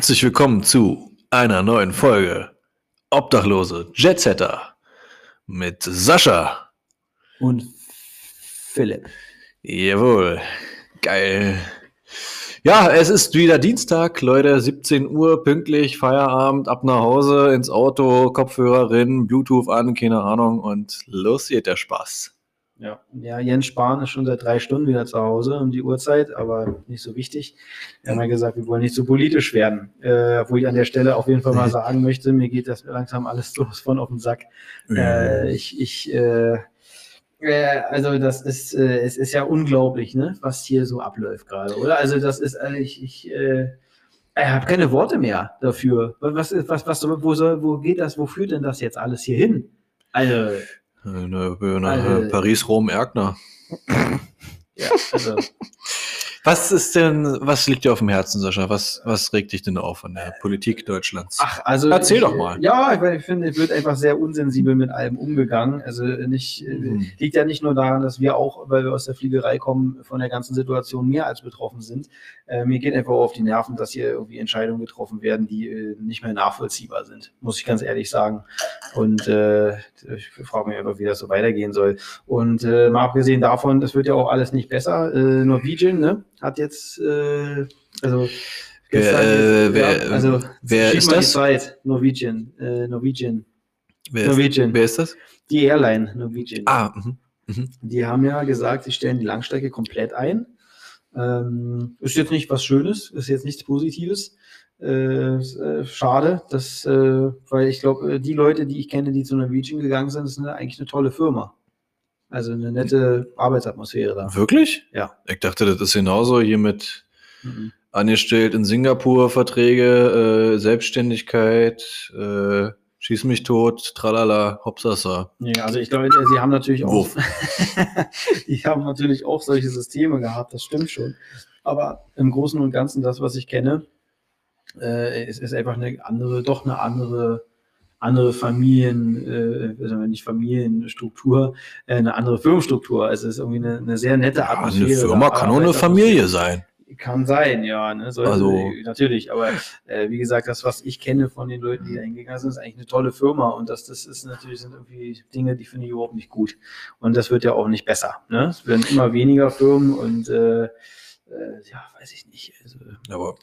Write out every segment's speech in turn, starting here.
Herzlich willkommen zu einer neuen Folge Obdachlose Jetsetter mit Sascha. Und Philipp. Jawohl, geil. Ja, es ist wieder Dienstag, Leute, 17 Uhr, pünktlich, Feierabend, ab nach Hause, ins Auto, Kopfhörer rein, Bluetooth an, keine Ahnung und los geht der Spaß. Ja. ja, Jens Spahn ist schon seit drei Stunden wieder zu Hause um die Uhrzeit, aber nicht so wichtig. Wir haben ja gesagt, wir wollen nicht so politisch werden. Äh, wo ich an der Stelle auf jeden Fall mal sagen möchte, mir geht das langsam alles so von auf den Sack. Äh, ich, ich, äh, äh, also das ist, äh, es ist ja unglaublich, ne, was hier so abläuft gerade, oder? Also das ist, also ich, ich, äh, ich habe keine Worte mehr dafür. Was, was, was, wo, soll, wo geht das, wo führt denn das jetzt alles hier hin? Also, nach also, Paris, Rom, Erkner. ja, also. Was ist denn, was liegt dir auf dem Herzen, Sascha? Was, was regt dich denn auf an der Politik Deutschlands? Ach, also. Erzähl ich, doch mal. Ja, ich, ich finde, es wird einfach sehr unsensibel mit allem umgegangen. Also nicht, mhm. liegt ja nicht nur daran, dass wir auch, weil wir aus der Fliegerei kommen, von der ganzen Situation mehr als betroffen sind. Äh, mir geht einfach auf die Nerven, dass hier irgendwie Entscheidungen getroffen werden, die äh, nicht mehr nachvollziehbar sind, muss ich ganz ehrlich sagen. Und äh, ich frage mich einfach, wie das so weitergehen soll. Und äh, mal abgesehen davon, es wird ja auch alles nicht besser. Äh, Norwegian, ne? Hat jetzt, äh, also Wer, äh, wer, ja, also, wer ist das? Zeit. Norwegian. Äh, Norwegian. Wer Norwegian. Ist, wer ist das? Die Airline Norwegian. Ah, mh, mh. Die haben ja gesagt, sie stellen die Langstrecke komplett ein. Ähm, ist jetzt nicht was Schönes, ist jetzt nichts Positives. Äh, äh schade, dass, äh, weil ich glaube, äh, die Leute, die ich kenne, die zu Norwegian gegangen sind, ist eine, eigentlich eine tolle Firma. Also eine nette Arbeitsatmosphäre da. Wirklich? Ja. Ich dachte, das ist genauso hier mit mhm. angestellt in Singapur Verträge, äh, Selbstständigkeit, äh, Schieß mich tot, tralala, hopsasa. Ja, also ich glaube, sie haben natürlich auch, die haben natürlich auch solche Systeme gehabt, das stimmt schon. Aber im Großen und Ganzen, das, was ich kenne, äh, ist, ist einfach eine andere, doch eine andere andere Familien, äh, also nicht Familienstruktur, äh, eine andere Firmenstruktur. Also es ist irgendwie eine, eine sehr nette Atmosphäre. Ja, eine Firma kann auch eine Familie sein. Kann sein, ja, ne? Sollte, also natürlich, aber äh, wie gesagt, das, was ich kenne von den Leuten, die da hingegangen sind, ist eigentlich eine tolle Firma und das, das ist natürlich sind irgendwie Dinge, die finde ich überhaupt nicht gut. Und das wird ja auch nicht besser. Ne? Es werden immer weniger Firmen und äh, ja, weiß ich nicht. Also, aber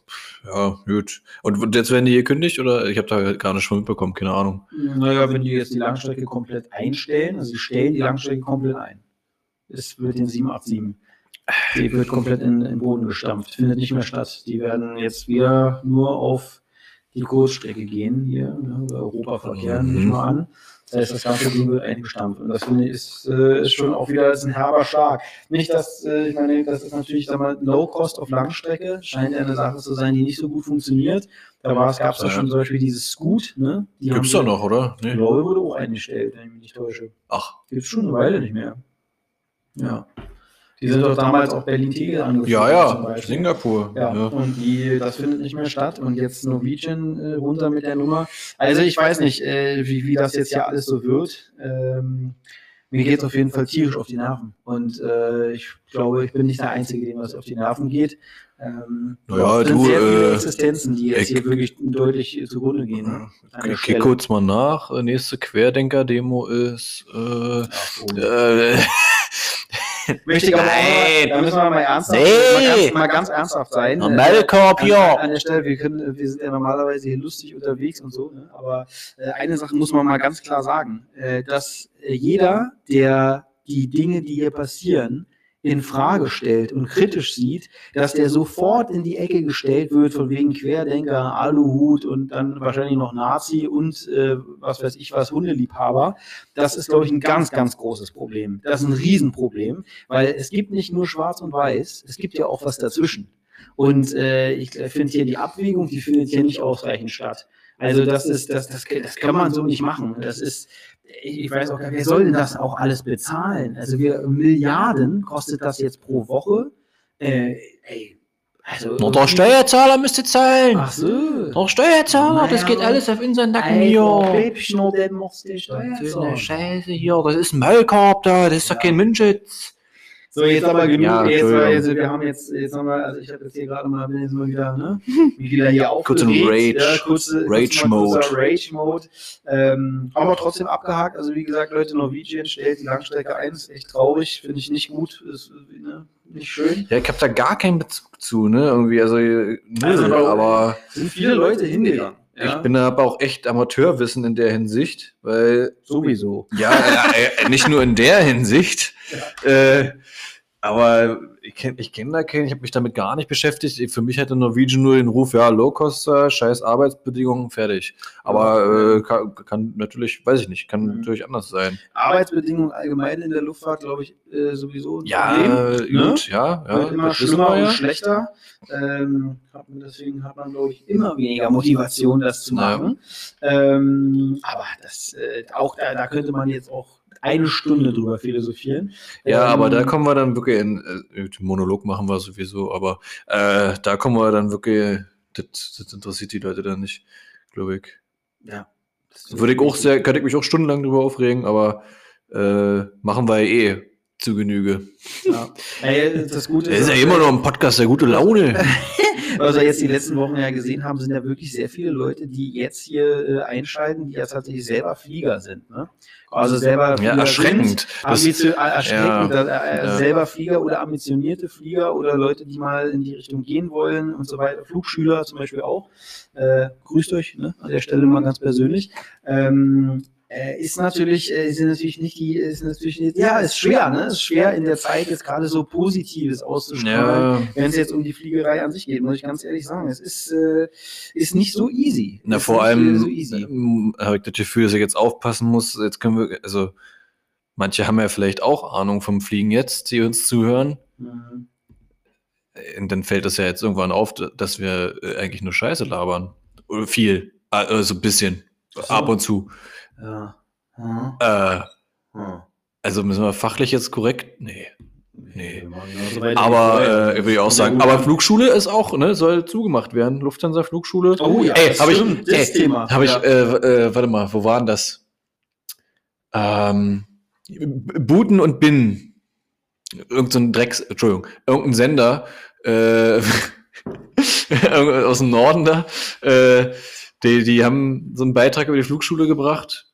ja, gut. Und jetzt werden die hier kündigt oder ich habe da gar nicht schon mitbekommen, keine Ahnung. Naja, wenn die jetzt die Langstrecke komplett einstellen, also sie stellen die Langstrecke komplett ein. Es wird den 787. Die wird komplett in, in den Boden gestampft, findet nicht mehr statt. Die werden jetzt wieder nur auf die Kurzstrecke gehen hier, ne, Europaverkehr, mhm. nicht mal an. Das heißt, das ganze Ding wird eingestampft. Und das finde ich ist, äh, ist schon auch wieder ist ein herber Schlag. Nicht, dass, äh, ich meine, das ist natürlich, sag mal, Low Cost auf Langstrecke, scheint ja eine Sache zu sein, die nicht so gut funktioniert. Da gab es ja schon zum Beispiel dieses Scoot, ne? Die Gibt's da noch, oder? Nee. Glaube, wurde auch eingestellt, wenn ich mich nicht täusche. Ach. Gibt's schon eine Weile nicht mehr. Ja. Die sind doch damals auch Berlin-Tegel angefangen. Ja, ja, Singapur. Ja, ja, und die, das findet nicht mehr statt. Und jetzt Norwegian äh, runter mit der Nummer. Also ich weiß nicht, äh, wie, wie das jetzt ja alles so wird. Ähm, mir geht es auf jeden Fall tierisch auf die Nerven. Und äh, ich glaube, ich bin nicht der Einzige, dem das auf die Nerven geht. Ähm, naja, sind du, sehr viele äh, Existenzen, die jetzt hier wirklich deutlich zugrunde gehen. Ich gehe kurz mal nach. Nächste Querdenker-Demo ist äh, Ach, oh. äh, Möchte ich aber Nein. da müssen wir mal ernsthaft, nee. mal, ganz, mal ganz ernsthaft sein. Melkorb, ja. An, an der Stelle, wir, können, wir sind ja normalerweise hier lustig unterwegs und so, ne? aber äh, eine Sache muss man mal ganz klar sagen, äh, dass äh, jeder, der die Dinge, die hier passieren, in Frage stellt und kritisch sieht, dass der sofort in die Ecke gestellt wird von wegen Querdenker, Aluhut und dann wahrscheinlich noch Nazi und äh, was weiß ich was, Hundeliebhaber. Das ist, glaube ich, ein ganz, ganz großes Problem. Das ist ein Riesenproblem, weil es gibt nicht nur Schwarz und Weiß, es gibt ja auch was dazwischen. Und äh, ich finde hier die Abwägung, die findet hier nicht ausreichend statt. Also das ist, das, das, das kann man so nicht machen. Das ist, ich weiß auch gar nicht, wer soll denn das auch alles bezahlen? Also wir Milliarden kostet das jetzt pro Woche. Äh, ey, also Na, der Steuerzahler müsste zahlen. Ach so. Der Steuerzahler, naja, das geht alles auf unseren Nacken hier. Bäbchen, der muss der Steuerzahler. Scheiße hier, das ist ein Maulkorb da, das ist ja. doch kein Mundschutz. So, jetzt aber genug. Ja, jetzt, war, jetzt, wir haben jetzt, jetzt haben wir, also ich habe jetzt hier gerade mal, bin jetzt mal wieder, ne? Wie wieder hier Kurz in aufgeregt. Rage. Ja, kurze, Rage-Mode. Rage-Mode. Ähm, aber trotzdem abgehakt. Also wie gesagt, Leute, Norwegian stellt die Langstrecke ein. Ist echt traurig. Finde ich nicht gut. Ist ne? nicht schön. Ja, ich habe da gar keinen Bezug zu, ne? Irgendwie, also, null, Also, aber Sind viele Leute hingegangen. ich bin da aber auch echt Amateurwissen in der Hinsicht, weil sowieso. Ja, äh, äh, nicht nur in der Hinsicht. Äh, aber ich kenne ich kenn da keinen, ich habe mich damit gar nicht beschäftigt. Für mich hatte Norwegian nur den Ruf, ja, Low-Coster, scheiß Arbeitsbedingungen, fertig. Aber äh, kann, kann natürlich, weiß ich nicht, kann Mhm. natürlich anders sein. Arbeitsbedingungen allgemein in der Luftfahrt, glaube ich, äh, sowieso ein Ja, Problem. ne? gut, ja, ja. wird immer schlimmer wir und ja. schlechter. Ähm, hat man, deswegen hat man, glaube ich, immer weniger Motivation, das zu Ja. machen. Ähm, aber das, äh, auch da, da könnte man jetzt auch eine Stunde drüber philosophieren. Ja, Ähm, aber da kommen wir dann wirklich in, äh, Monolog machen wir sowieso, aber äh, da kommen wir dann wirklich, das, das interessiert die Leute dann nicht, glaube ich. Ja. Würde ich auch sehr, könnte ich mich auch stundenlang drüber aufregen, aber äh, machen wir ja eh zu Genüge. Ja. Ey, das Gute Das ist ja immer noch ein Podcast der gute Laune. was wir jetzt die letzten Wochen ja gesehen haben, sind ja wirklich sehr viele Leute, die jetzt hier äh, einschalten, die ja tatsächlich selber Flieger sind. Ne? Also selber Ja, erschreckend. Sind, Das- äh, erschreckend, Ja, äh, äh, ja. selber Flieger oder ambitionierte Flieger oder Leute, die mal in die Richtung gehen wollen und so weiter. Flugschüler zum Beispiel auch. Äh, grüßt euch ne? an der Stelle mal ganz persönlich. Ähm, äh, ist natürlich, äh, sind natürlich nicht die, ist natürlich nicht, ja, ist schwer, ne? Ist schwer in der Zeit jetzt gerade so Positives auszustrahlen Ja, wenn es jetzt um die Fliegerei an sich geht, muss ich ganz ehrlich sagen. Es ist, äh, ist nicht so easy. na Ist vor äh, allem So ähm, habe ich das Gefühl, dass ich jetzt aufpassen muss. Jetzt können wir, also manche haben ja vielleicht auch Ahnung vom Fliegen jetzt, die uns zuhören. Mhm. Und dann fällt es ja jetzt irgendwann auf, dass wir äh, eigentlich nur Scheiße labern. Oder viel. Also ein bisschen. So. Ab und zu. Ja. Mhm. Äh, Mhm. also müssen wir fachlich jetzt korrekt? Nee. Nee. Aber äh, würde ich auch sagen. Aber Flugschule ist auch, ne, soll zugemacht werden. Lufthansa Flugschule. Oh ja, ey, habe ich, das ey, Thema. Habe ich, Ja. äh, äh, warte mal, wo waren das? Ähm, Buten und Bin. Irgend so ein Drecks, Entschuldigung, irgendein Sender äh, aus dem Norden da. Äh, die, die haben so einen Beitrag über die Flugschule gebracht.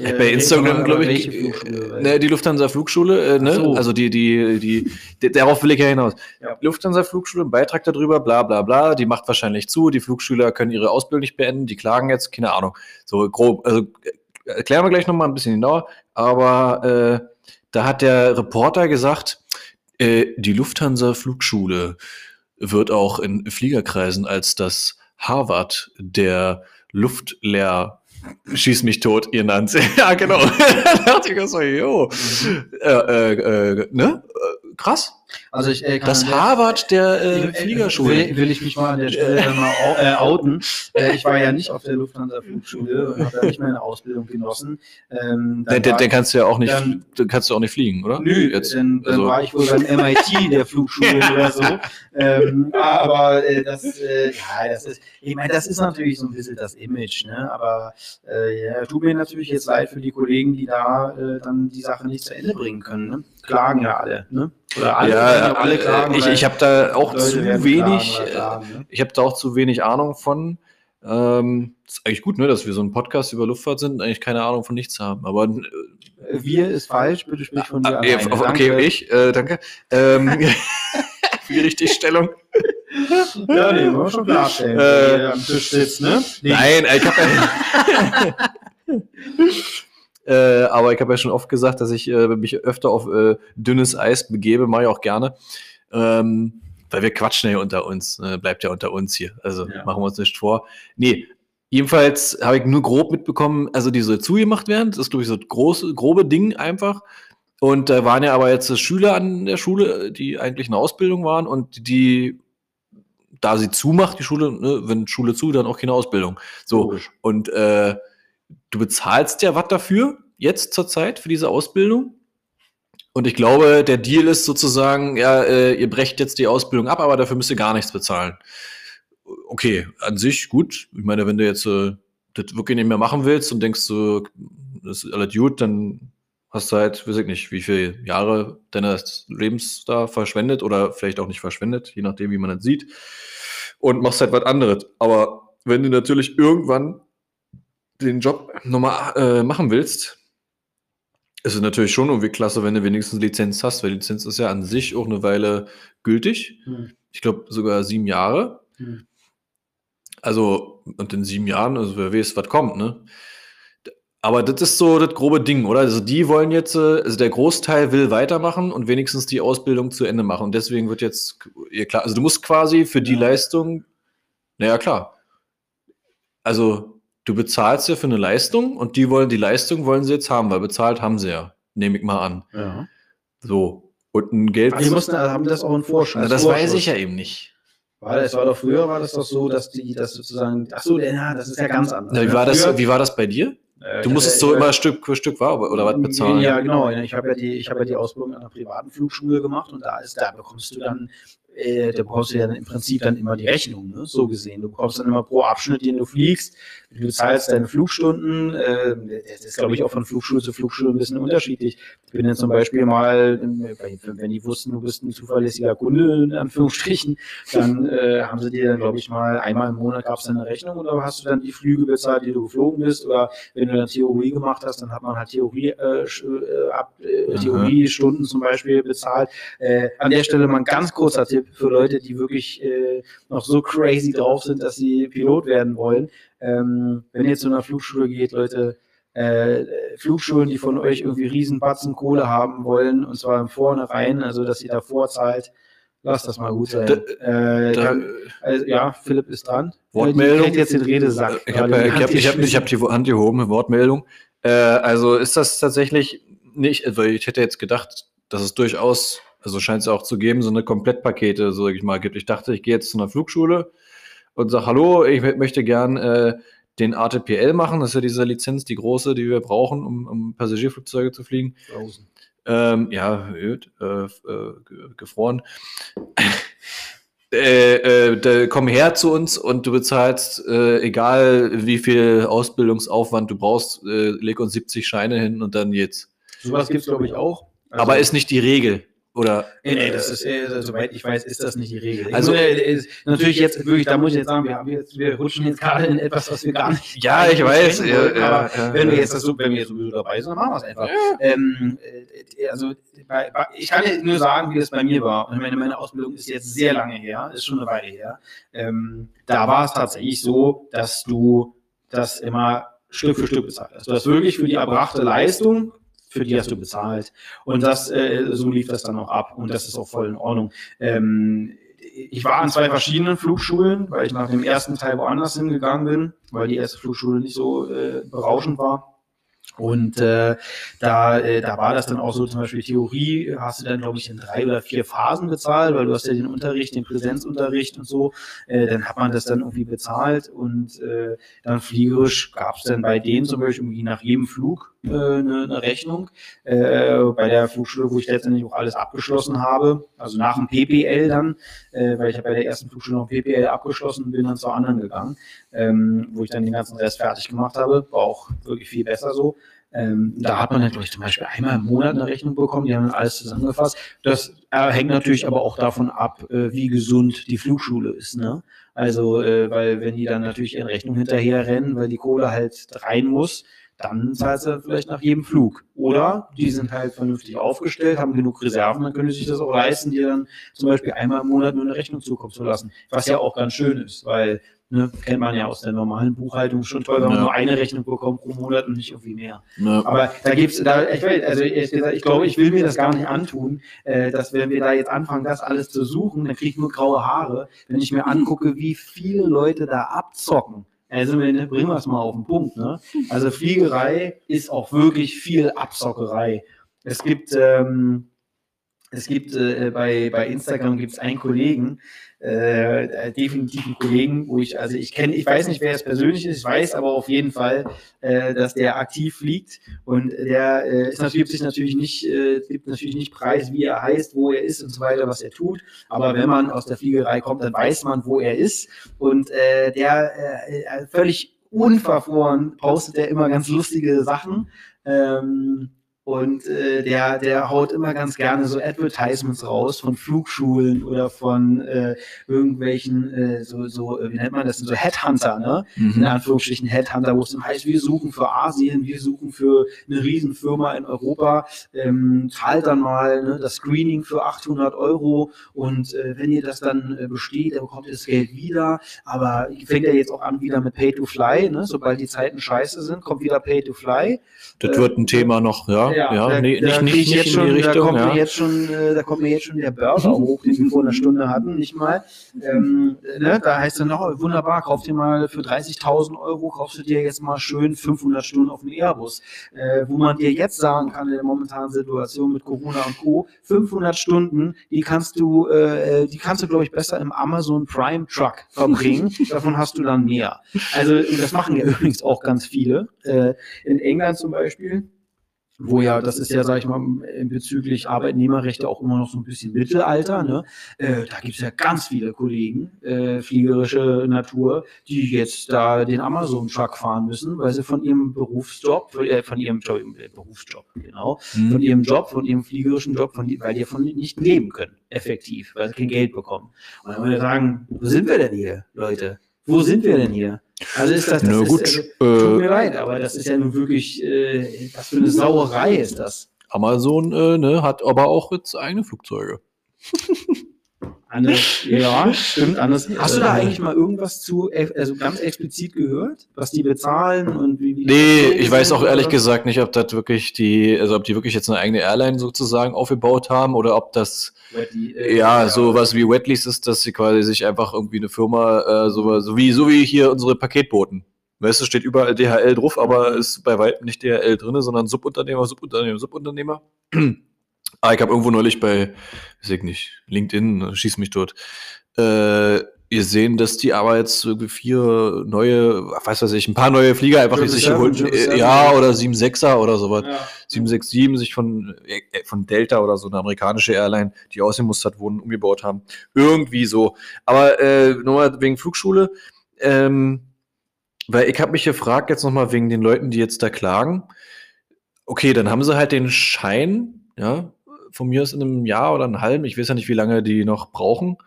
Äh, Bei Instagram, glaube ich, äh, ne, die Lufthansa Flugschule, äh, ne? So. also die, die, die, die, darauf will ich ja hinaus. Ja. Lufthansa Flugschule, ein Beitrag darüber, bla bla bla, die macht wahrscheinlich zu, die Flugschüler können ihre Ausbildung nicht beenden, die klagen jetzt, keine Ahnung. So grob, also äh, erklären wir gleich nochmal ein bisschen genauer, aber äh, da hat der Reporter gesagt, äh, die Lufthansa Flugschule wird auch in Fliegerkreisen als das Harvard der Luftlehr Schieß mich tot, ihr nannt Ja, genau. da dachte ich so, jo. Äh, äh, äh, ne? Äh, krass. Also ich äh, kann Das Harvard der äh, Äh, Fliegerschule. Will, will ich mich mal an der Stelle dann mal au äh, outen. Äh, ich war ja nicht auf der Lufthansa Flugschule und habe da nicht meine Ausbildung genossen. Ähm, dann Den, den, kannst du ja auch nicht, dann- kannst du auch nicht fliegen, oder? Nö, Jetzt, dann, dann also- war ich wohl beim MIT der Flugschule oder so. Ähm, aber äh, das, äh, ja, das ist, ich meine, das ist natürlich so ein bisschen das Image, ne? Aber äh, ja, tut mir natürlich jetzt leid für die Kollegen, die da äh, dann die Sache nicht zu Ende bringen können. Ne? Klagen ja alle, ne? Oder alle, ja, alle klagen. äh, ich, weil ich habe da auch Leute zu wenig, klagen äh, klagen, ne? ich habe da auch zu wenig Ahnung von. Ähm, ist eigentlich gut, ne, dass wir so einen Podcast über Luftfahrt sind, und eigentlich keine Ahnung von nichts haben. Aber äh, Wir ist falsch, bitte sprich von dir Ah, ja, alleine. okay, Danke. ich, äh, danke. Ähm, für die Richtigstellung. Ja, nee, wir schon klarstellen, Äh, am Tisch sitzt, ne? Nee. Nein, ich habe ja, äh, aber ich habe ja schon oft gesagt, dass ich äh, mich öfter auf äh, dünnes Eis begebe, mache ich auch gerne. Ähm, weil wir quatschen ja unter uns, äh, bleibt ja unter uns hier. Also Ja. machen wir uns nicht vor. Nee, jedenfalls habe ich nur grob mitbekommen, also die soll zugemacht werden. Das ist, glaube ich, so große, grobe Ding einfach. Und da waren ja aber jetzt Schüler an der Schule, die eigentlich eine Ausbildung waren und die, da sie zumacht, die Schule, ne, wenn Schule zu, dann auch keine Ausbildung. So, Logisch. und äh, du bezahlst ja was dafür, jetzt zur Zeit, für diese Ausbildung. Und ich glaube, der Deal ist sozusagen, ja, äh, ihr brecht jetzt die Ausbildung ab, aber dafür müsst ihr gar nichts bezahlen. Okay, an sich gut. Ich meine, wenn du jetzt äh, das wirklich nicht mehr machen willst und denkst so, das ist alles gut, dann hast du halt, weiß ich nicht, wie viele Jahre deines Lebens da verschwendet oder vielleicht auch nicht verschwendet, je nachdem, wie man das sieht. Und machst halt was anderes. Aber wenn du natürlich irgendwann den Job nochmal äh, machen willst, ist es natürlich schon irgendwie klasse, wenn du wenigstens Lizenz hast, weil Lizenz ist ja an sich auch eine Weile gültig. Hm. Ich glaube sogar sieben Jahre. Hm. Also, und in sieben Jahren, also wer weiß, was kommt, ne? Aber das ist so das grobe Ding, oder? Also die wollen jetzt, äh, also der Großteil will weitermachen und wenigstens die Ausbildung zu Ende machen. Und deswegen wird jetzt, ja klar, also du musst quasi für die ja. Leistung, naja klar. Also du bezahlst ja für eine Leistung und die wollen, die Leistung wollen sie jetzt haben, weil bezahlt haben sie ja, nehme ich mal an. Ja. So. Und ein Geld. Aber die mussten, haben das auch in Vorschuss. das weiß ich ja eben nicht. War das war doch früher, war das doch so, dass die das sozusagen, ach so, ja, das ist ja ganz anders. Ja, wie, war das, wie war das bei dir? Du musstest so immer Stück für Stück war oder was bezahlen? Ja, genau. Ich habe ja die, ich habe ja die Ausbildung an einer privaten Flugschule gemacht und da ist, da bekommst du dann äh, da bekommst du ja im Prinzip dann immer die Rechnung, ne? so gesehen. Du bekommst dann immer pro Abschnitt, den du fliegst, du zahlst deine Flugstunden, äh, das ist, glaube ich, auch von Flugschule zu Flugschule ein bisschen unterschiedlich. Ich bin dann zum Beispiel mal, wenn die wussten, du bist ein zuverlässiger Kunde, in Anführungsstrichen, dann äh, haben sie dir dann, glaube ich, mal einmal im Monat gab es eine Rechnung oder hast du dann die Flüge bezahlt, die du geflogen bist, oder wenn du dann Theorie gemacht hast, dann hat man halt Theorie, äh, äh ab, äh, Theoriestunden zum Beispiel bezahlt. Äh, an der Stelle mal ein ganz kurzer Tipp für Leute, die wirklich äh, noch so crazy drauf sind, dass sie Pilot werden wollen. Ähm, wenn ihr zu einer Flugschule geht, Leute, äh, Flugschulen, die von euch irgendwie Riesenbatzen Kohle haben wollen, und zwar im Vornherein, also dass ihr davor zahlt, lasst das mal gut sein. Äh, kann, also, ja, Philipp ist dran. Wortmeldung. Ich jetzt den Redesack. Ich habe hab, ich hab, ich hab die Hand gehoben, Wortmeldung. Äh, also ist das tatsächlich nicht, also ich hätte jetzt gedacht, dass es durchaus also scheint es auch zu geben, so eine Komplettpakete, so sag ich mal, gibt. Ich dachte, ich gehe jetzt zu einer Flugschule und sage, hallo, ich möchte gern äh, den ATPL machen. Das ist ja diese Lizenz, die große, die wir brauchen, um, um Passagierflugzeuge zu fliegen. Ähm, ja, öd, äh, äh, gefroren. äh, äh, komm her zu uns und du bezahlst, äh, egal wie viel Ausbildungsaufwand du brauchst, äh, leg uns 70 Scheine hin und dann jetzt. Sowas gibt es, glaube ich, auch. Also, Aber ist nicht die Regel. Oder, nee, nee, das ist, äh, soweit ich weiß, ist das nicht die Regel. Also, äh, natürlich jetzt wirklich, da muss ich jetzt sagen, wir, haben jetzt, wir rutschen jetzt gerade in etwas, was wir gar nicht. Ja, ich weiß. Ja, wollen, aber ja, wenn wir jetzt das so, wenn wir jetzt sowieso dabei sind, dann machen wir es einfach. Ähm, äh, also, bei, bei, ich kann nur sagen, wie das bei mir war. Und meine, meine Ausbildung ist jetzt sehr lange her, ist schon eine Weile her. Ähm, da war es tatsächlich so, dass du das immer Stück für Stück bezahlt hast. Du hast wirklich für die erbrachte Leistung für die hast du bezahlt. Und das, äh, so lief das dann auch ab und das ist auch voll in Ordnung. Ähm, ich war an zwei verschiedenen Flugschulen, weil ich nach dem ersten Teil woanders hingegangen bin, weil die erste Flugschule nicht so äh, berauschend war. Und äh, da, äh, da war das dann auch so, zum Beispiel Theorie hast du dann, glaube ich, in drei oder vier Phasen bezahlt, weil du hast ja den Unterricht, den Präsenzunterricht und so, äh, dann hat man das dann irgendwie bezahlt und äh, dann fliegerisch gab es dann bei denen zum Beispiel irgendwie nach jedem Flug äh, eine, eine Rechnung. Äh, bei der Flugschule, wo ich letztendlich auch alles abgeschlossen habe, also nach dem PPL dann, äh, weil ich habe bei der ersten Flugschule noch PPL abgeschlossen bin dann zur anderen gegangen, ähm, wo ich dann den ganzen Rest fertig gemacht habe. War auch wirklich viel besser so. Ähm, da hat man natürlich zum Beispiel einmal im Monat eine Rechnung bekommen, die haben dann alles zusammengefasst. Das äh, hängt natürlich aber auch davon ab, äh, wie gesund die Flugschule ist. Ne? Also, äh, weil wenn die dann natürlich in Rechnung hinterher rennen, weil die Kohle halt rein muss, dann zahlst du vielleicht nach jedem Flug. Oder die sind halt vernünftig aufgestellt, haben genug Reserven, dann können sie sich das auch leisten, dir dann zum Beispiel einmal im Monat nur eine Rechnung zukommen zu lassen. Was ja auch ganz schön ist, weil Ne, kennt man ja aus der normalen Buchhaltung schon toll, wenn man ja. nur eine Rechnung bekommt pro Monat und nicht irgendwie mehr. Ja. Aber da gibt's, da, ich, will, also ich, ich glaube, ich will mir das gar nicht antun, äh, dass wenn wir da jetzt anfangen, das alles zu suchen, dann kriege ich nur graue Haare, wenn ich mir angucke, wie viele Leute da abzocken. Also bringen wir es mal auf den Punkt. Ne? Also Fliegerei ist auch wirklich viel Abzockerei. Es gibt, ähm, es gibt äh, bei, bei Instagram gibt es einen Kollegen, äh, definitiv einen Kollegen, wo ich, also ich kenne, ich weiß nicht, wer es persönlich ist, ich weiß aber auf jeden Fall, äh, dass der aktiv fliegt und der äh, ist natürlich, gibt sich natürlich nicht, äh, gibt natürlich nicht preis, wie er heißt, wo er ist und so weiter, was er tut. Aber wenn man aus der Fliegerei kommt, dann weiß man, wo er ist und äh, der äh, äh völlig unverfroren postet er immer ganz lustige Sachen. Ähm, Und äh, der, der haut immer ganz gerne so Advertisements raus von Flugschulen oder von äh, irgendwelchen, äh, so, so, äh, wie nennt man das, so Headhunter, ne? Mhm. In Anführungsstrichen Headhunter, wo es dann heißt, wir suchen für Asien, wir suchen für eine Riesenfirma in Europa, ähm, zahlt dann mal ne, das Screening für 800 Euro und äh, wenn ihr das dann äh, besteht, dann bekommt ihr das Geld wieder. Aber fängt ja jetzt auch an wieder mit Pay to Fly, ne? Sobald die Zeiten scheiße sind, kommt wieder Pay to Fly. Das wird ein Thema noch, ja ja, ja da, nee, nicht, nicht, nicht in schon, die Richtung. Da kommt, ja. mir jetzt schon, äh, da kommt mir jetzt schon der Burger hoch, den wir vor einer Stunde hatten, nicht mal. Ähm, ne, da heißt es noch, wunderbar, kauf dir mal für 30.000 Euro, kaufst du dir jetzt mal schön 500 Stunden auf dem Airbus. Äh, wo man dir jetzt sagen kann, in der momentanen Situation mit Corona und Co., 500 Stunden, die kannst du, äh, die kannst du, glaube ich, besser im Amazon Prime Truck verbringen. Davon hast du dann mehr. Also, das machen ja übrigens auch ganz viele. Äh, in England zum Beispiel wo ja, das ist ja, sag ich mal, bezüglich Arbeitnehmerrechte auch immer noch so ein bisschen Mittelalter. Ne? Äh, da gibt es ja ganz viele Kollegen, äh, fliegerische Natur, die jetzt da den Amazon-Truck fahren müssen, weil sie von ihrem Berufsjob, äh, von ihrem äh, Berufsjob, genau, mhm. von ihrem Job, von ihrem fliegerischen Job, von, weil die davon nicht leben können, effektiv, weil sie kein Geld bekommen. Und dann würde ich sagen, wo sind wir denn hier, Leute? Wo sind wir denn hier? Also ist das, das Na, gut, ist, also, tut mir äh, leid, aber das ist ja nun wirklich, äh, was für eine Sauerei ist das. Amazon äh, ne, hat aber auch jetzt eigene Flugzeuge. Anders, ja, stimmt. Anders. Hast du da eigentlich mal irgendwas zu, also ganz explizit gehört, was die bezahlen und wie? wie nee, ich weiß auch ehrlich oder? gesagt nicht, ob das wirklich die, also ob die wirklich jetzt eine eigene Airline sozusagen aufgebaut haben oder ob das Wetly, äh, ja, ja so was wie Wetleys ist, dass sie quasi sich einfach irgendwie eine Firma, äh, so, so wie so wie hier unsere Paketboten. Weißt du, steht überall DHL drauf, aber ist bei weitem nicht DHL drin, sondern Subunternehmer, Subunternehmer, Subunternehmer. Ah, ich habe irgendwo neulich bei, weiß ich nicht, LinkedIn, schieß mich dort, äh, sehen, dass die aber jetzt irgendwie vier neue, weiß was ich, ein paar neue Flieger einfach sich geholt, äh, ja, oder 7.6er oder sowas. Ja. 767 sich von, äh, von Delta oder so eine amerikanische Airline, die ausgemustert wurden, umgebaut haben. Irgendwie so. Aber äh, nochmal wegen Flugschule, ähm, weil ich habe mich gefragt jetzt nochmal wegen den Leuten, die jetzt da klagen. Okay, dann haben sie halt den Schein, ja, von mir aus in einem Jahr oder einem halben, ich weiß ja nicht, wie lange die noch brauchen.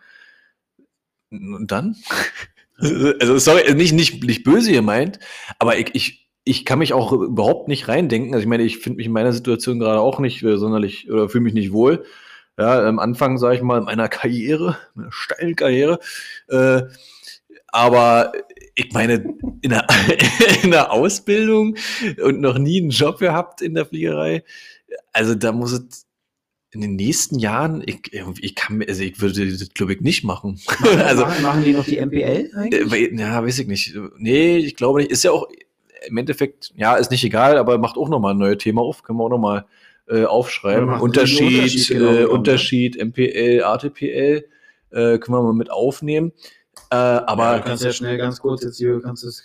Und dann? also, sorry, nicht, nicht, nicht böse gemeint, aber ich, ich, ich kann mich auch überhaupt nicht reindenken. Also ich meine, ich finde mich in meiner Situation gerade auch nicht äh, sonderlich oder fühle mich nicht wohl. Ja, am Anfang, sage ich mal, meiner Karriere, meiner steilen Karriere. Äh, aber ich meine, in der, in der Ausbildung und noch nie einen Job gehabt in der Fliegerei. Also da muss es in den nächsten Jahren, ich, ich kann, also ich würde das, glaube ich, nicht machen. Machen, also, machen die noch die MPL eigentlich? Äh, ja, weiß ich nicht. Nee, ich glaube nicht. Ist ja auch im Endeffekt, ja, ist nicht egal, aber macht auch nochmal ein neues Thema auf. Können wir auch nochmal äh, aufschreiben. Unterschied, Unterschied, genau, äh, Unterschied, MPL, ATPL, äh, können wir mal mit aufnehmen. Äh, aber ja, du kannst ja schnell ganz kurz jetzt hier, kannst es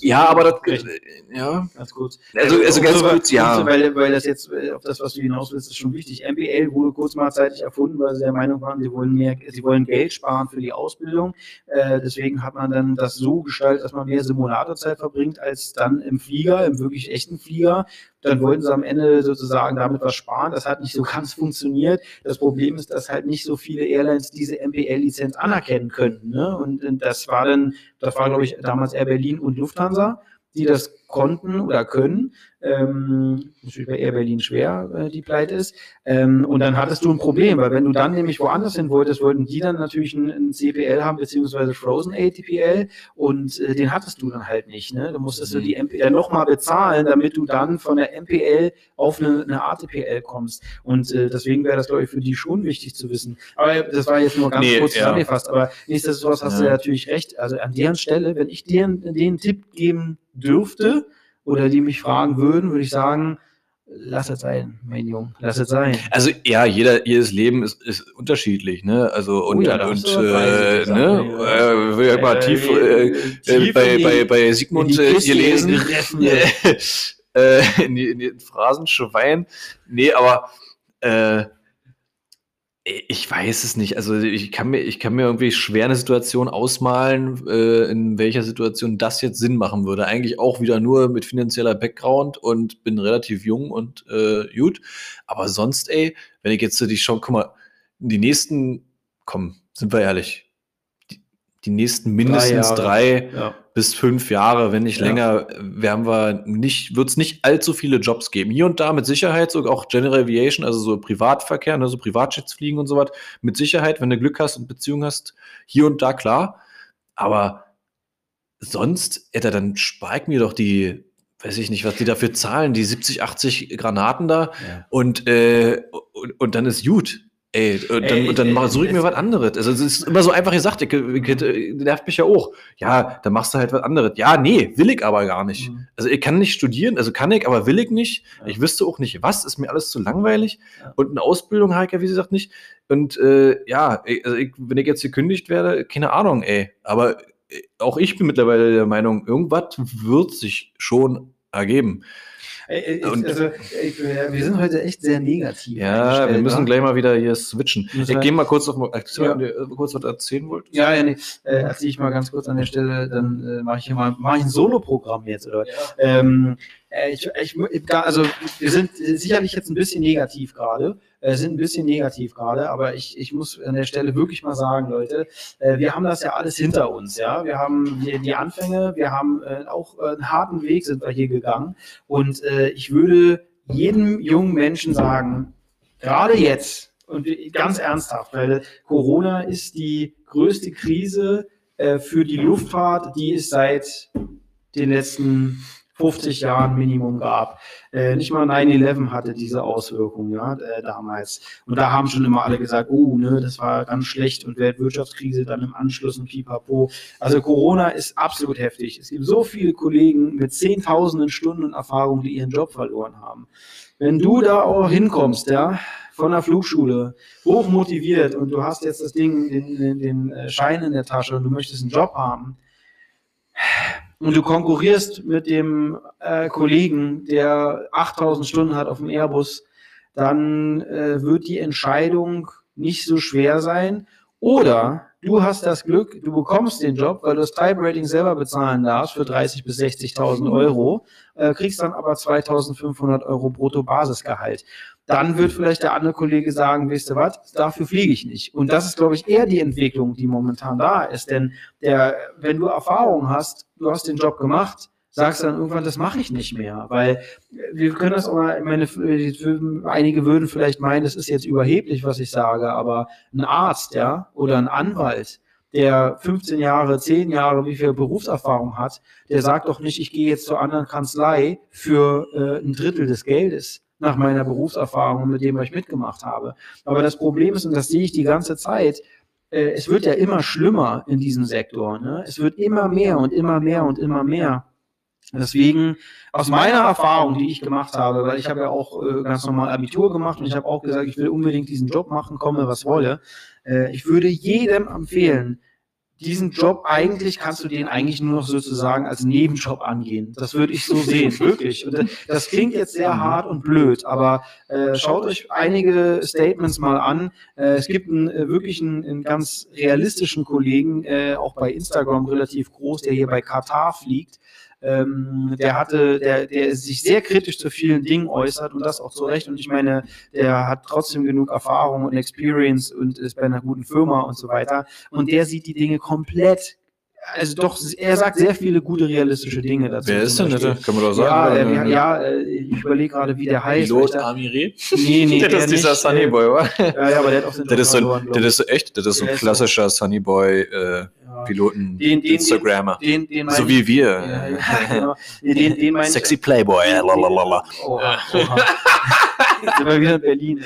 Ja, aber das, äh, ja. Ganz kurz. Also, also ganz so, kurz, ja. Weil, weil das jetzt, äh, auf das, was du hinaus willst, ist schon wichtig. MBL wurde kurz mal zeitig erfunden, weil sie der Meinung waren, sie wollen mehr, sie wollen Geld sparen für die Ausbildung. Äh, deswegen hat man dann das so gestaltet, dass man mehr Simulatorzeit verbringt, als dann im Flieger, im wirklich echten Flieger dann wollten sie am Ende sozusagen damit was sparen. Das hat nicht so ganz funktioniert. Das Problem ist, dass halt nicht so viele Airlines diese MPL-Lizenz anerkennen können. Ne? Und, und das war dann, das war, glaube ich, damals Air Berlin und Lufthansa, die das konnten oder können. Ähm, natürlich bei Air Berlin schwer, äh, die pleite ist. Ähm, und dann hattest du ein Problem, weil wenn du dann nämlich woanders hin wolltest, wollten die dann natürlich ein, ein CPL haben, beziehungsweise Frozen ATPL und äh, den hattest du dann halt nicht. Ne? Du musstest du die MPL nochmal bezahlen, damit du dann von der MPL auf eine, eine ATPL kommst. Und äh, deswegen wäre das, glaube ich, für die schon wichtig zu wissen. Aber das war jetzt nur ganz nee, kurz zusammengefasst. Ja. Aber nichtsdestotrotz hast ja. du natürlich recht. Also an deren Stelle, wenn ich denen den Tipp geben dürfte, oder die mich fragen würden, würde ich sagen, lass es sein, mein Junge, lass es sein. Also ja, jeder, jedes Leben ist, ist unterschiedlich, ne? Also und, oh ja, und äh, ne, äh, will ja mal tief, äh, tief bei, bei, bei Sigmund äh, gelesen. äh, in, die, in die Phrasenschwein. Nee, aber äh, Ich weiß es nicht. Also ich kann mir, ich kann mir irgendwie schwer eine Situation ausmalen, äh, in welcher Situation das jetzt Sinn machen würde. Eigentlich auch wieder nur mit finanzieller Background und bin relativ jung und äh, gut. Aber sonst, ey, wenn ich jetzt so die Show, guck mal, die nächsten, komm, sind wir ehrlich, die nächsten mindestens drei, drei ja. Bis fünf Jahre, wenn nicht ja. länger, werden wir nicht, wird es nicht allzu viele Jobs geben. Hier und da mit Sicherheit, sogar auch General Aviation, also so Privatverkehr, ne, so Privatjets fliegen und so was, mit Sicherheit, wenn du Glück hast und Beziehung hast, hier und da klar. Aber sonst, Alter, dann ich mir doch die, weiß ich nicht, was die dafür zahlen, die 70, 80 Granaten da ja. und, äh, und, und dann ist gut. Ey, und dann, ey, dann ey, suche ich mir was anderes. Also es ist immer so einfach gesagt, ich, ich, ich, nervt mich ja auch. Ja, dann machst du halt was anderes. Ja, nee, will ich aber gar nicht. Mhm. Also ich kann nicht studieren, also kann ich, aber will ich nicht. Ja. Ich wüsste auch nicht, was, ist mir alles zu langweilig. Ja. Und eine Ausbildung habe ich ja, wie gesagt, nicht. Und äh, ja, also wenn ich jetzt gekündigt werde, keine Ahnung, ey. Aber äh, auch ich bin mittlerweile der Meinung, irgendwas wird sich schon ergeben. Ey, und, also, ey, wir sind heute echt sehr negativ. Ja, wir müssen gleich mal wieder hier switchen. Ich gehe mal kurz auf ja. kurz was erzählen wollt. Ja, ja, nee. Äh, erzähle ich mal ganz kurz an der Stelle, dann äh, mache ich hier mal mach ich ein Solo-Programm jetzt. Oder? Ja. Ähm, äh, ich, ich, also wir sind sicherlich jetzt ein bisschen negativ gerade, äh, sind ein bisschen negativ gerade, aber ich, ich muss an der Stelle wirklich mal sagen, Leute, äh, wir haben das ja alles hinter uns, ja. Wir haben die, Anfänge, wir haben äh, auch äh, einen harten Weg sind wir hier gegangen und äh, ich würde jedem jungen Menschen sagen, gerade jetzt und ganz ernsthaft, weil Corona ist die größte Krise äh, für die Luftfahrt, die es seit den letzten 50 Jahren Minimum gab. Äh, nicht mal 9-11 hatte diese Auswirkungen ja, äh, damals. Und da haben schon immer alle gesagt, oh, ne, das war ganz schlecht und Weltwirtschaftskrise dann im Anschluss und pipapo. Also Corona ist absolut heftig. Es gibt so viele Kollegen mit zehntausenden Stunden Erfahrung, die ihren Job verloren haben. Wenn du da auch hinkommst, ja, von der Flugschule, hoch motiviert und du hast jetzt das Ding, den, den, den äh, Schein in der Tasche und du möchtest einen Job haben, und du konkurrierst mit dem äh, Kollegen, der 8000 Stunden hat auf dem Airbus, dann äh, wird die Entscheidung nicht so schwer sein. Oder du hast das Glück, du bekommst den Job, weil du das Type-Rating selber bezahlen darfst für 30.000 bis 60.000 Euro, äh, kriegst dann aber 2.500 Euro brutto Basisgehalt dann wird vielleicht der andere Kollege sagen, weißt du was, dafür fliege ich nicht. Und das ist, glaube ich, eher die Entwicklung, die momentan da ist. Denn der, wenn du Erfahrung hast, du hast den Job gemacht, sagst dann irgendwann, das mache ich nicht mehr. Weil wir können das mal, meine, einige würden vielleicht meinen, das ist jetzt überheblich, was ich sage, aber ein Arzt, ja, oder ein Anwalt, der 15 Jahre, 10 Jahre, wie viel Berufserfahrung hat, der sagt doch nicht, ich gehe jetzt zur anderen Kanzlei für äh, ein Drittel des Geldes nach meiner Berufserfahrung mit dem, was ich mitgemacht habe. Aber das Problem ist, und das sehe ich die ganze Zeit, äh, es wird ja immer schlimmer in diesem Sektor. Ne? Es wird immer mehr und immer mehr und immer mehr. Deswegen, aus meiner Erfahrung, die ich gemacht habe, weil ich habe ja auch äh, ganz normal Abitur gemacht und ich habe auch gesagt, ich will unbedingt diesen Job machen, komme was wolle. Äh, ich würde jedem empfehlen, diesen Job eigentlich kannst du den eigentlich nur noch sozusagen als Nebenjob angehen. Das würde ich so sehen, wirklich. Und das klingt jetzt sehr hart und blöd, aber äh, schaut euch einige Statements mal an. Äh, es gibt einen, äh, wirklich einen, einen, ganz realistischen Kollegen, äh, auch bei Instagram relativ groß, der hier bei Katar fliegt. Ähm, der hatte, der, der sich sehr kritisch zu vielen Dingen äußert und das auch zu Recht. Und ich meine, der hat trotzdem genug Erfahrung und Experience und ist bei einer guten Firma und so weiter. Und der sieht die Dinge komplett also doch, er sagt sehr viele gute realistische Dinge dazu. Wer ist denn das? Kann man doch sagen. Ja, äh, ja, äh, ich überlege gerade, wie der heißt. Pilot Amire? Nee, nee, das ist dieser Sunnyboy, oder? Ja, ja, aber der hat auch den das ist so, Das ist echt, das ist so ein klassischer Sunnyboy, äh, Piloten, den, den, Instagrammer. Den, den, so wie wir. Ja, ja, genau. den, den Sexy Playboy. Lalalala. Oh, oh. Sind wir wieder in Berlin.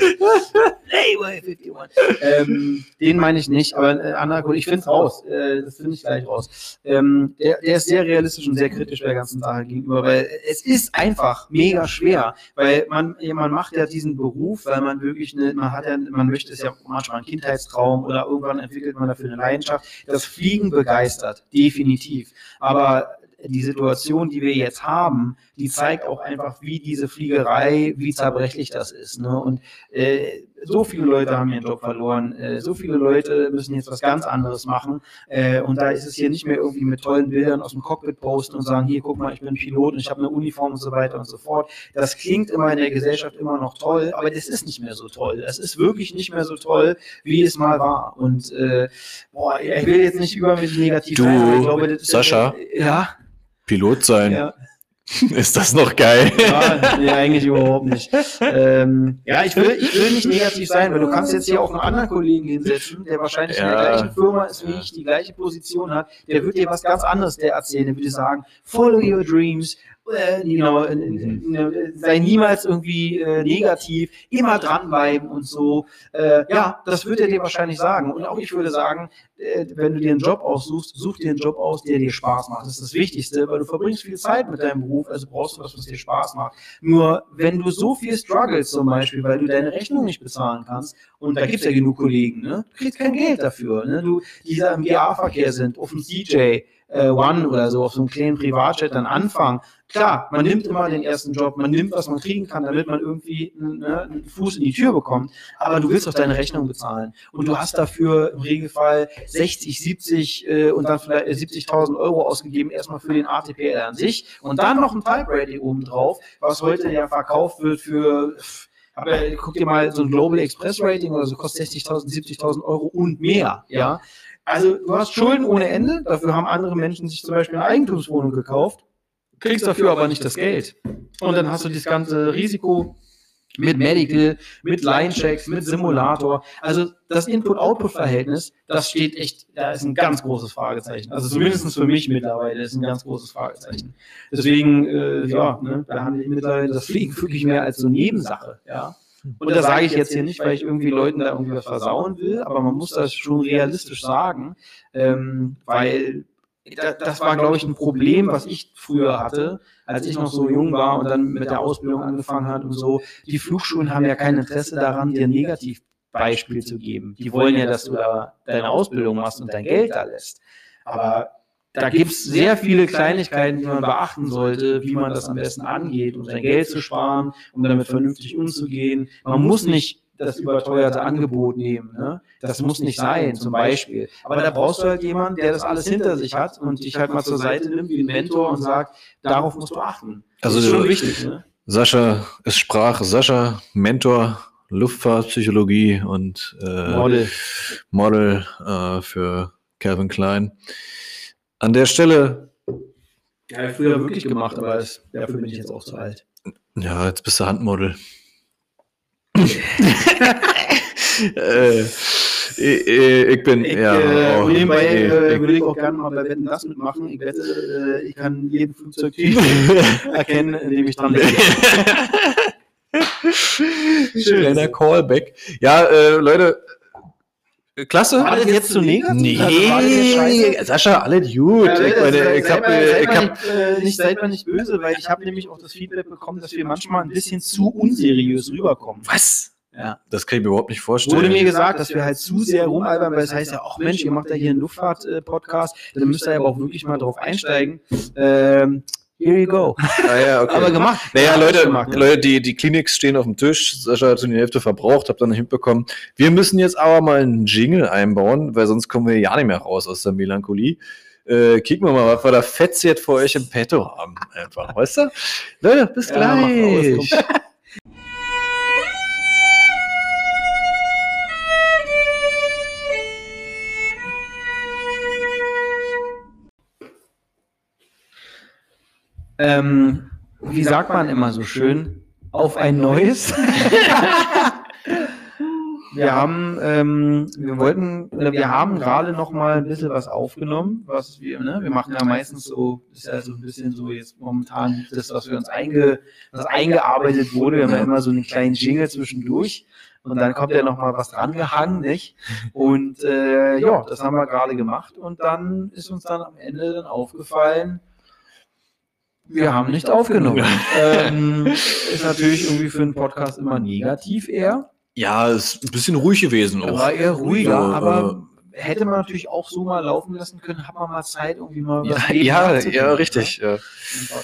Playboy 51. Ähm, den meine ich nicht, aber äh, anderer ich finde es raus. Äh, das finde ich gleich raus. Ähm, der, der ist sehr realistisch und sehr kritisch der ganzen Sache gegenüber, weil es ist einfach mega schwer, weil man, man macht ja diesen Beruf, weil man wirklich eine, man hat ja, man möchte es ja manchmal einen Kindheitstraum oder irgendwann entwickelt man dafür eine Leidenschaft. Das Fliegen begeistert, definitiv. Aber die Situation, die wir jetzt haben, die zeigt auch einfach, wie diese Fliegerei, wie zerbrechlich das ist. Ne? Und äh, so viele Leute haben ihren Job verloren, äh, so viele Leute müssen jetzt was ganz anderes machen. Äh, und da ist es hier nicht mehr irgendwie mit tollen Bildern aus dem Cockpit posten und sagen, hier, guck mal, ich bin Pilot und ich habe eine Uniform und so weiter und so fort. Das klingt immer in der Gesellschaft immer noch toll, aber das ist nicht mehr so toll. Es ist wirklich nicht mehr so toll, wie es mal war. Und äh, boah, ich will jetzt nicht übermäßig negativ Du, sein, aber ich glaube, das, Sascha? ja, Pilot sein. ja. Ist das noch geil? Ja, nee, eigentlich überhaupt nicht. Ähm, ja, ich will, ich will nicht negativ sein, weil du kannst jetzt hier auch einen anderen Kollegen hinsetzen, der wahrscheinlich in der Ja. gleichen Firma ist wie ich, die gleiche Position hat, der wird dir was ganz anderes der erzählen. Der würde sagen, follow your dreams, äh, genau, äh, äh, sei niemals irgendwie äh, negativ, immer dranbleiben und so. Äh, ja, das wird er dir wahrscheinlich sagen. Und auch ich würde sagen, äh, wenn du dir einen Job aussuchst, such dir einen Job aus, der dir Spaß macht. Das ist das Wichtigste, weil du verbringst viel Zeit mit deinem Beruf, also brauchst du was, was dir Spaß macht. Nur wenn du so viel struggles zum Beispiel, weil du deine Rechnung nicht bezahlen kannst, und da gibt's ja genug Kollegen, ne? du kriegst kein Geld dafür, ne? du, die da im GA-Verkehr sind, auf dem CJ, äh, One oder so, auf so einem kleinen Privatjet dann anfangen. Klar, man nimmt immer den ersten Job, man nimmt, was man kriegen kann, damit man irgendwie ne, einen Fuß in die Tür bekommt. Aber du willst doch deine Rechnung bezahlen. Und du hast dafür im Regelfall 60, 70 äh, und dann vielleicht äh, 70.000 Euro ausgegeben, erstmal für den ATPL an sich. Und dann noch ein Type Rating oben drauf, was heute ja verkauft wird für aber guck dir mal so ein Global Express Rating oder so kostet 60.000, 70.000 Euro und mehr, ja. Also du hast Schulden ohne Ende, dafür haben andere Menschen sich zum Beispiel eine Eigentumswohnung gekauft, kriegst dafür aber nicht das Geld. Und dann hast du das ganze Risiko mit Medical, mit Line-Checks, mit Simulator. Also das Input-Output-Verhältnis, das steht echt, da ist ein ganz großes Fragezeichen. Also zumindest für mich mittlerweile ist ein ganz großes Fragezeichen. Deswegen, äh, ja, ne, da handle ich mittlerweile das Fliegen wirklich mehr als so Nebensache, ja. Und das sage ich jetzt hier nicht, weil ich irgendwie Leuten da irgendwie was versauen will, aber man muss das schon realistisch sagen, ähm, weil da- das war, glaube ich, ein Problem, was ich früher hatte, als ich noch so jung war und dann mit der Ausbildung angefangen hat und so. Die Flugschulen haben ja kein Interesse daran, dir ein Negativbeispiel zu geben. Die wollen ja, dass du da deine Ausbildung machst und dein Geld da lässt. Aber da gibt es sehr viele Kleinigkeiten, die man beachten sollte, wie man das am besten angeht, um sein Geld zu sparen, um damit vernünftig umzugehen. Man muss nicht das überteuerte Angebot nehmen. Ne? Das muss nicht sein, zum Beispiel. Aber da brauchst du halt jemanden, der das alles hinter sich hat und dich halt mal zur Seite nimmt wie ein Mentor und sagt, darauf musst du achten. Also das ist schon du- wichtig. Ne? Sascha ist Sprache. Sascha, Mentor, Luftfahrtpsychologie und äh, Model. Model äh, für Calvin Klein. An der Stelle, Ja, ich früher wirklich gemacht, aber es, dafür bin ich jetzt auch zu alt. ja, jetzt bist du Handmodel. äh, ich, ich bin, Ich, ja. äh, oh, nebenbei nee, äh, ich- würde ich auch gerne mal bei Wetten das mitmachen. Ich wette, äh, ich kann jeden Flugzeugtyp erkennen, indem ich dran denke. Kleiner Callback. Ja, äh, Leute, äh, klasse. War das jetzt zu negativ? Nee, Also das jetzt scheiße? Sascha, alles gut. Ja, ich meine, seid- ich seid hab, mal- seid ich mal hab, nicht, äh, nicht seid mal nicht böse, weil ich habe nämlich auch das Feedback bekommen, dass wir manchmal ein bisschen zu unseriös rüberkommen. was? Ja. Das kann ich mir überhaupt nicht vorstellen. Wurde mir gesagt, dass wir halt zu sehr rumalbern, weil es heißt ja, ach Mensch, ihr macht ja hier einen Luftfahrt-Podcast, dann müsst ihr aber auch wirklich mal drauf einsteigen. Ähm, here you go. ah, ja, okay. Aber gemacht. Naja, Ja, Leute, gemacht, ja. Leute die, die Kliniks stehen auf dem Tisch. Sascha hat schon die Hälfte verbraucht, habt ihr nicht mitbekommen. Wir müssen jetzt aber mal einen Jingle einbauen, weil sonst kommen wir ja nicht mehr raus aus der Melancholie. Äh, kicken wir mal, was wir da fetz jetzt für euch im Petto haben. Einfach, weißt du? Leute, bis Ja, gleich. Ähm, wie sagt man immer so schön? Auf ein neues. Wir haben, ähm, wir wollten, oder wir haben gerade noch mal ein bisschen was aufgenommen, was wir, ne, wir machen ja meistens so, ist ja so ein bisschen so jetzt momentan das, was wir uns einge, was eingearbeitet wurde. Wir haben ja immer so einen kleinen Jingle zwischendurch und dann kommt ja noch mal was drangehangen, nicht? Und äh, ja, das haben wir gerade gemacht und dann ist uns dann am Ende dann aufgefallen, wir haben nicht aufgenommen. ähm, ist natürlich irgendwie für einen Podcast immer negativ eher. Ja, ist ein bisschen ruhig gewesen. Auch. war eher ruhiger, Ja, aber hätte man natürlich auch so mal laufen lassen können, hat man mal Zeit, irgendwie mal Ja, Leben ja, ja, ne? richtig. Ja. Und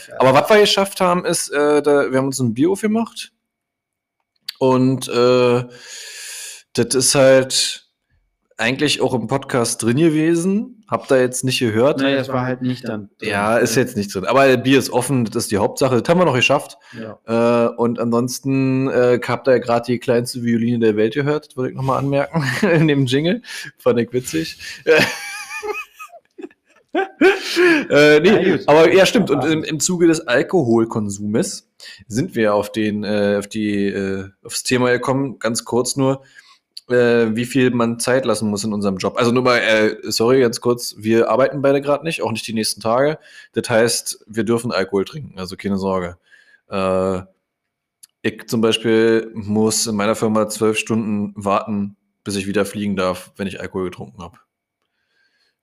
ja. Aber was wir geschafft haben, ist, äh, da, wir haben uns ein Bier aufgemacht. Und äh, das ist halt eigentlich auch im Podcast drin gewesen. Habt ihr jetzt nicht gehört. Nee, das war halt nicht dann. drin. Ja, ist jetzt nicht drin. Aber Bier ist offen, das ist die Hauptsache. Das haben wir noch geschafft. Ja. Äh, und ansonsten äh, habt ihr ja gerade die kleinste Violine der Welt gehört. Das wollte ich nochmal anmerken in dem Jingle. Fand ich witzig. äh, nee, aber ja, stimmt. Und im, im Zuge des Alkoholkonsumes sind wir auf den, äh, auf die, äh, aufs Thema gekommen. Ganz kurz nur, äh, wie viel man Zeit lassen muss in unserem Job. Also nur mal, äh, sorry, ganz kurz, wir arbeiten beide gerade nicht, auch nicht die nächsten Tage. Das heißt, wir dürfen Alkohol trinken, also keine Sorge. Äh, ich zum Beispiel muss in meiner Firma zwölf Stunden warten, bis ich wieder fliegen darf, wenn ich Alkohol getrunken habe.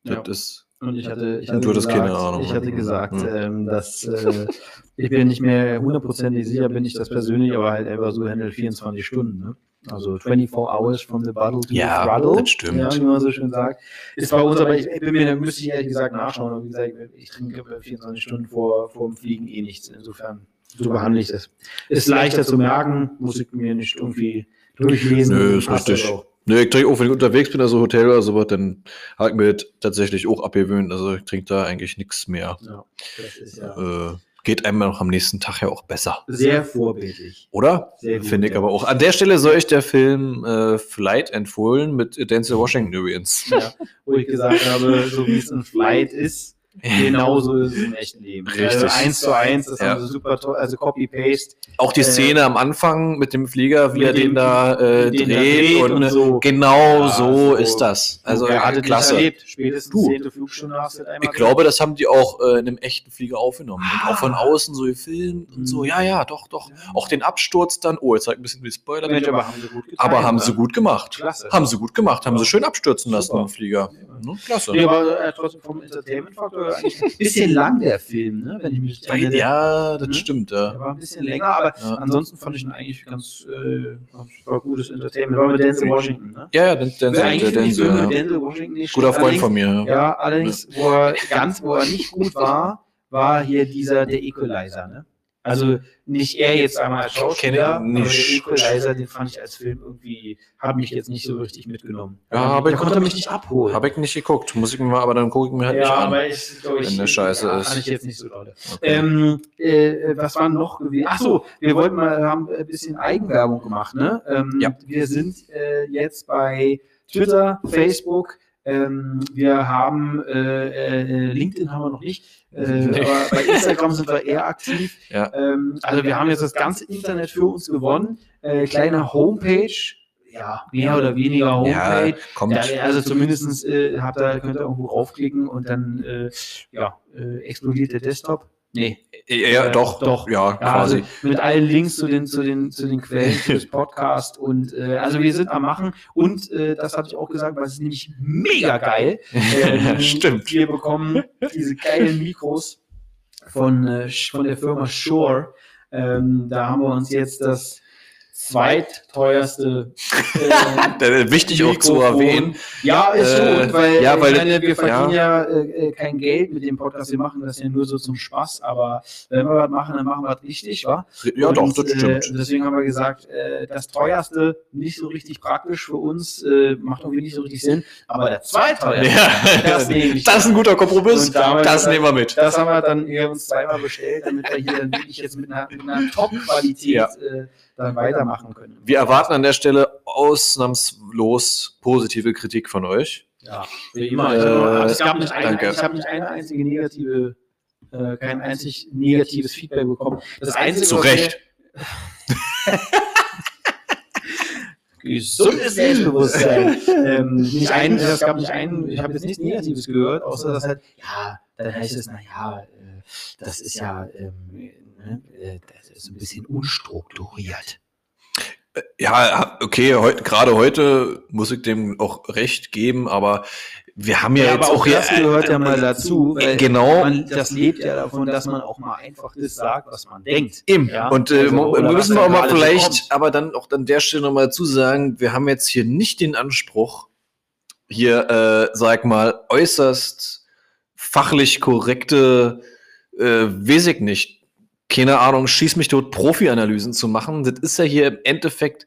Das Ja. ist Und ich hatte, ich hatte du gesagt, keine Ahnung. Ich hatte gesagt, Hm. ähm, dass äh, ich bin nicht mehr hundertprozentig sicher, bin ich das persönlich, aber halt einfach so handelt 24 Stunden. Ne? Also 24 hours from the bottle to Ja, the throttle. das stimmt. Ja, wie man so schön sagt. Ist bei uns, aber ich, ich bin mir, da müsste ich ehrlich gesagt nachschauen. Aber wie gesagt, ich trinke 24 Stunden vor, vor dem Fliegen eh nichts. Insofern, so behandle ich das. Ist leichter zu merken, muss ich mir nicht irgendwie durchlesen. Nö, ist richtig. Nö, ich trinke auch, wenn ich unterwegs bin, also Hotel oder sowas, dann habe ich mir tatsächlich auch abgewöhnt. Also ich trinke da eigentlich nichts mehr. Ja, das ist ja Äh, geht einem noch am nächsten Tag ja auch besser. sehr vorbildlich. Oder? Sehr Finde ich aber auch. An der Stelle soll ich der Film äh, Flight empfohlen mit Denzel Washington übrigens. Ja, wo ich gesagt habe, so wie es in Flight ist, genauso ist es im echten Leben. Richtig. Also eins zu eins, das Ja. haben sie super toll, also Copy-Paste. Auch die Äh, Szene am Anfang mit dem Flieger, wie er den dem- da äh, den er dreht, dreht und, und äh, so. genau Ja, so, so. ist das. Also wer hatte klasse. erlebt? Spätestens Du. zehnte Flugstunde hast du einmal Ich glaube, das haben die auch äh, in einem echten Flieger aufgenommen. Und Ah. auch von außen so gefilmt und so. Mhm. Ja, ja, doch, doch. Ja. Auch den Absturz dann. Oh, jetzt zeigt ein bisschen wie Spoiler. Mensch, aber haben sie gut getan. aber haben sie gut gemacht. Klasse. Haben sie gut gemacht. Haben Ja. sie schön abstürzen lassen Super. im Flieger. Ne? Klasse. Nee, aber äh, trotzdem vom Entertainment-Faktor eigentlich ein bisschen lang, der Film, ne? wenn ich mich erinnere. Ja, das Ne? stimmt, Der ja. war ein bisschen länger, aber Ja. ansonsten fand ich ihn eigentlich ganz äh, war gutes Entertainment. War mit Denzel Washington, ne? Ja, ja, den, den, Also eigentlich den, finde ich so den, mit ja. Denzel Washington nicht Guter. Freund von mir. Ja. Ja, allerdings, wo er ganz, wo er nicht gut war, war hier dieser, der Equalizer, ne? Also nicht er jetzt einmal als Schauspieler, aber nicht. der Equalizer, den fand ich als Film irgendwie, hat mich jetzt nicht so richtig mitgenommen. Ja, aber der ich- konnte mich nicht abholen. Habe ich nicht geguckt. Muss ich mir mal, aber dann gucke ich mir halt nicht ja, an. aber ich glaube, ich, wenn der scheiße ja, ist. fand ich jetzt nicht so dolle. Okay. Ähm, äh, was war noch gewesen? Ach so, wir wollten mal, haben ein bisschen Eigenwerbung gemacht, ne? Ähm, Ja. Wir sind äh, jetzt bei Twitter, Facebook. Ähm, wir haben äh, äh, LinkedIn haben wir noch nicht, äh, Nee. aber bei Instagram sind wir eher aktiv. Ja. Ähm, also wir haben jetzt das ganze Internet für uns gewonnen. Äh, kleine Homepage, ja, mehr oder weniger ja, Homepage. kommt. Ja, also zumindest äh, habt ihr, könnt ihr irgendwo raufklicken und dann äh, ja, äh, explodiert der Desktop. Nee. Ja, ja, Äh, doch, doch. Ja, Ja, quasi. also mit allen Links zu den, zu den, zu den Quellen des Podcasts und äh, also wir sind am Machen und äh, das hatte ich auch gesagt, weil es ist nämlich mega geil. Ähm, Stimmt. Wir bekommen diese geilen Mikros von, äh, von der Firma Shure. Ähm, da haben wir uns jetzt das zweitteuerste äh, Äh, Wichtig auch zu Mikrofon. erwähnen. Ja, ist Äh, schon, weil, ja, ich weil- meine, wir verdienen ja, äh, kein Geld mit dem Podcast, wir machen das ja nur so zum Spaß, aber wenn wir was machen, dann machen wir was richtig, wa? Ja, doch, Und, das stimmt. Äh, deswegen haben wir gesagt, äh, das teuerste nicht so richtig praktisch für uns, äh, macht irgendwie nicht so richtig Sinn, aber der zweiteuerste, Ja, das nehme ich. das ist ein guter Kompromiss. Das nehmen wir mit. Das haben wir dann uns zweimal bestellt, damit wir hier dann wirklich jetzt mit einer, mit einer Top-Qualität Ja. äh, dann weitermachen können. Wir erwarten an der Stelle ausnahmslos positive Kritik von euch. Ja, wie immer. Äh, Ich hab- es gab nicht danke. ich habe nicht eine einzige negative, äh, kein einzig negatives Feedback bekommen. Das Einzige, Zu Recht. Gesundes Selbstbewusstsein. ähm, nicht ein, es gab nicht einen, ich habe jetzt nichts Negatives gehört, außer dass halt, ja, dann heißt es, naja, äh, das ist ja, ähm, äh, das ist ein bisschen unstrukturiert. Ja, okay, heut, gerade heute muss ich dem auch recht geben, aber wir haben ja, Ja, jetzt aber auch hier- das gehört ja mal dazu. weil Genau. Man, das lebt ja davon, dass man auch mal einfach das sagt, was man denkt. Eben. Ja, und äh, also, müssen wir auch mal vielleicht, kommt. aber dann auch an der Stelle nochmal zu sagen, wir haben jetzt hier nicht den Anspruch, hier, äh, sag mal, äußerst fachlich korrekte, äh, weiß ich nicht, keine Ahnung, schieß mich tot, Profi-Analysen zu machen. Das ist ja hier im Endeffekt,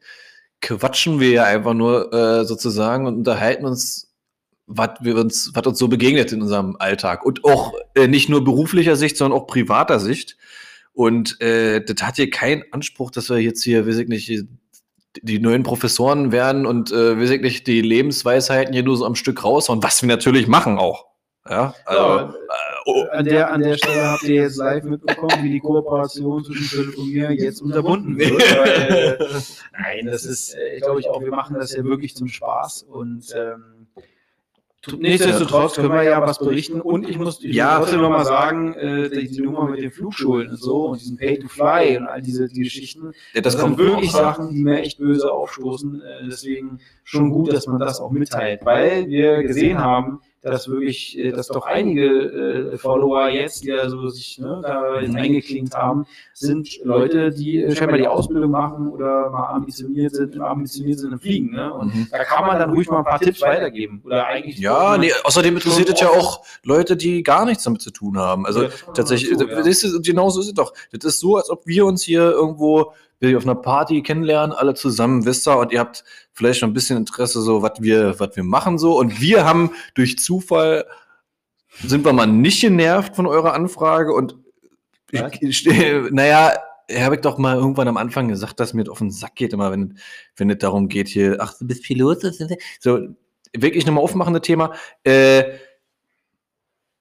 quatschen wir ja einfach nur äh, sozusagen und unterhalten uns, was uns, uns so begegnet in unserem Alltag. Und auch äh, nicht nur beruflicher Sicht, sondern auch privater Sicht. Und äh, das hat hier keinen Anspruch, dass wir jetzt hier, weiß ich nicht, die neuen Professoren werden und äh, weiß ich nicht, die Lebensweisheiten hier nur so am Stück raushauen, was wir natürlich machen auch. Ja, also, Ja, äh, oh. An der, an der Stelle habt ihr jetzt live mitbekommen, wie die Kooperation zwischen Philipp und mir jetzt unterbunden wird. Weil, äh, nein, das ist, äh, ich glaube ich auch, wir machen das ja wirklich zum Spaß und ähm, nichtsdestotrotz können wir ja was berichten und ich muss ich Ja. trotzdem nochmal sagen, äh, die, die Nummer mit den Flugschulen und so und diesen Pay to Fly und all diese die Geschichten, Ja, das, das sind kommt wirklich auch. Sachen, die mir echt böse aufstoßen. Äh, deswegen schon gut, dass man das auch mitteilt, weil wir gesehen haben, dass wirklich, äh, dass doch einige äh, Follower jetzt, die da so sich ne, da eingeklinkt haben, sind Leute, die äh, scheinbar die Ausbildung machen oder mal ambitioniert sind, ambitioniert sind im Fliegen. Ne? Und Mhm. da kann man dann ruhig mal ein paar Tipps weitergeben. Oder eigentlich Ja, nee, außerdem interessiert es ja auch Leute, die gar nichts damit zu tun haben. Also Ja, tatsächlich, dazu, ja. das ist, genau so ist es doch. Das ist so, als ob wir uns hier irgendwo wir auf einer Party kennenlernen, alle zusammen, wisst ihr, und ihr habt vielleicht noch ein bisschen Interesse, so was wir, was wir machen so. Und wir haben durch Zufall sind wir mal nicht genervt von eurer Anfrage und ich, ich, naja, habe ich doch mal irgendwann am Anfang gesagt, dass mir das auf den Sack geht, immer wenn, wenn es darum geht, hier, ach, du bist Pilot, so, wirklich nochmal aufmachende Thema. Äh,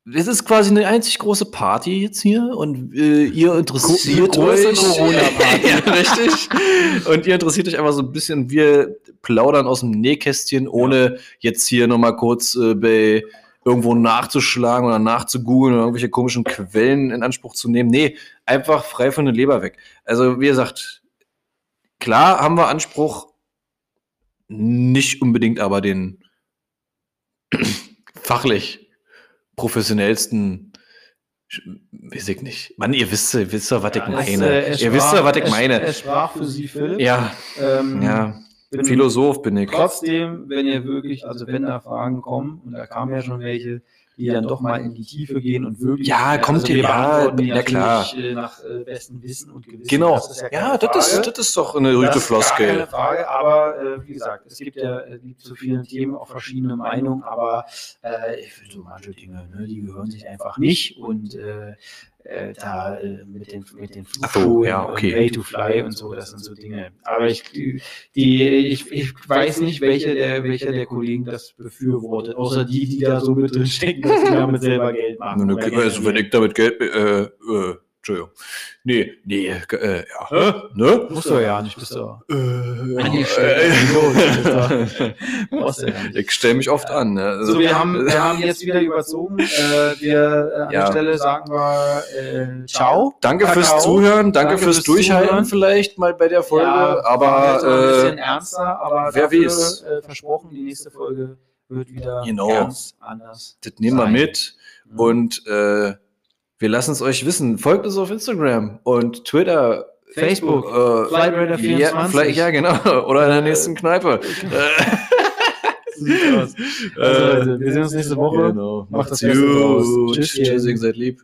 das ist quasi eine einzig große Party jetzt hier und äh, ihr interessiert Gro- große euch. Corona-Party. ja, richtig. Und ihr interessiert euch einfach so ein bisschen. Wir plaudern aus dem Nähkästchen, ohne jetzt hier nochmal kurz äh, bei irgendwo nachzuschlagen oder nachzugoogeln oder irgendwelche komischen Quellen in Anspruch zu nehmen. Nee, einfach frei von der Leber weg. Also, wie gesagt, klar haben wir Anspruch, nicht unbedingt aber den fachlich professionellsten, weiß ich nicht. Mann, ihr wisst, ihr wisst ja, was ich Es, meine. äh, es ihr wisst ja, sprach- was ich es- meine. Es sprach für Sie, Philipp. ja, Ähm, ja. bin- Philosoph bin ich. Trotzdem, wenn ihr wirklich, also wenn da Fragen kommen, und da kamen ja schon welche, die dann doch mal in die Tiefe gehen und wirklich. Ja, kommt also wir ja, ja, klar. äh, Nach äh, bestem Wissen und Gewissen. Genau. Das ist ja, Ja, das ist, das ist doch eine ist gar keine Floskel. Frage, aber äh, wie gesagt, es gibt ja äh, gibt zu vielen Themen auch verschiedene Meinungen, aber äh, so manche Dinge, ne, die gehören sich einfach nicht und äh, äh, da äh, mit den mit den Ach so, ja, okay. und Pay to Fly und so, das sind so Dinge. Aber ich die ich, ich weiß nicht, welcher der welcher der Kollegen das befürwortet, außer die, die da so mit drin stecken, dass sie damit selber Geld machen. Also, wenn ich damit Geld, äh, äh, Entschuldigung. Nee, nee, äh, ja. Hä? Ne? Musst du ja nicht, bist du. Äh, äh, nicht. ich stelle mich oft an. Ne? Also, So, wir haben, wir haben jetzt wieder überzogen. Äh, wir äh, an Ja. der Stelle sagen wir äh, Ciao. Danke Kakao. fürs Zuhören, danke, Danke fürs fürs Durchhalten Zuhören. vielleicht mal bei der Folge. Ja, jetzt noch ein aber bisschen äh, ernster, aber wer dafür, weiß. Äh, versprochen, die nächste Folge wird wieder Genau. ganz anders. das nehmen wir mit Mhm. und äh, wir lassen es euch wissen. Folgt uns auf Instagram und Twitter. Facebook, äh, Flightrider24. Ja, vielleicht, ja, genau. Oder in der nächsten Kneipe. So sieht's aus. Also, Leute, wir sehen uns nächste Woche. Genau. Macht Macht's gut. Tschüss, Tschüss, seid lieb.